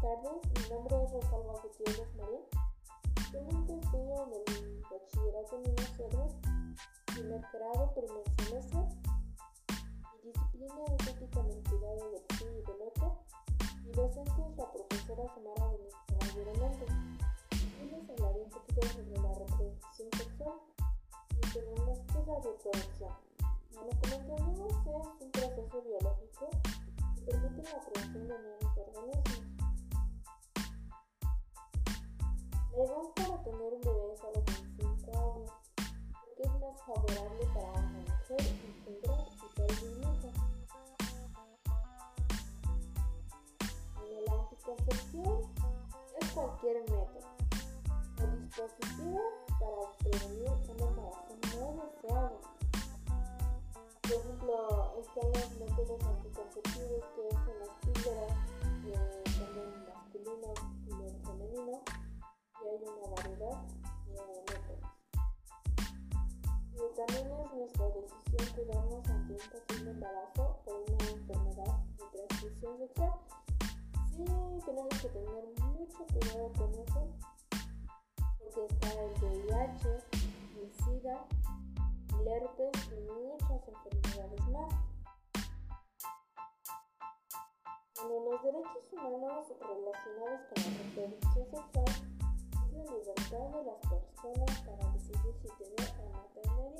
Buenas tardes, mi nombre es Rosalba Gutiérrez María. Tengo un estudio en el Bachillerato de Minas Gerais, primer grado, primer semestre, y disciplina estética en entidad de lección y de nota. Mi docente es la profesora Samara Benítez Aguirre Y les hablaré un poquito sobre la reproducción sexual y tenemos que la reproducción. Como comentaremos, es un proceso biológico La edad para tener un bebé es a los 25 años, porque es más favorable para una mujer engendrar y tener un hijo. La anticoncepción es cualquier método Y también es nuestra decisión cuidarnos ante un posible embarazo o una enfermedad de transmisión sexual. Sí, tenemos que tener mucho cuidado con eso, porque está el VIH, el SIDA, el herpes y muchas enfermedades más. Bueno, los derechos humanos relacionados con la reproducción sexual la libertad de las personas para decidir si tener o no tener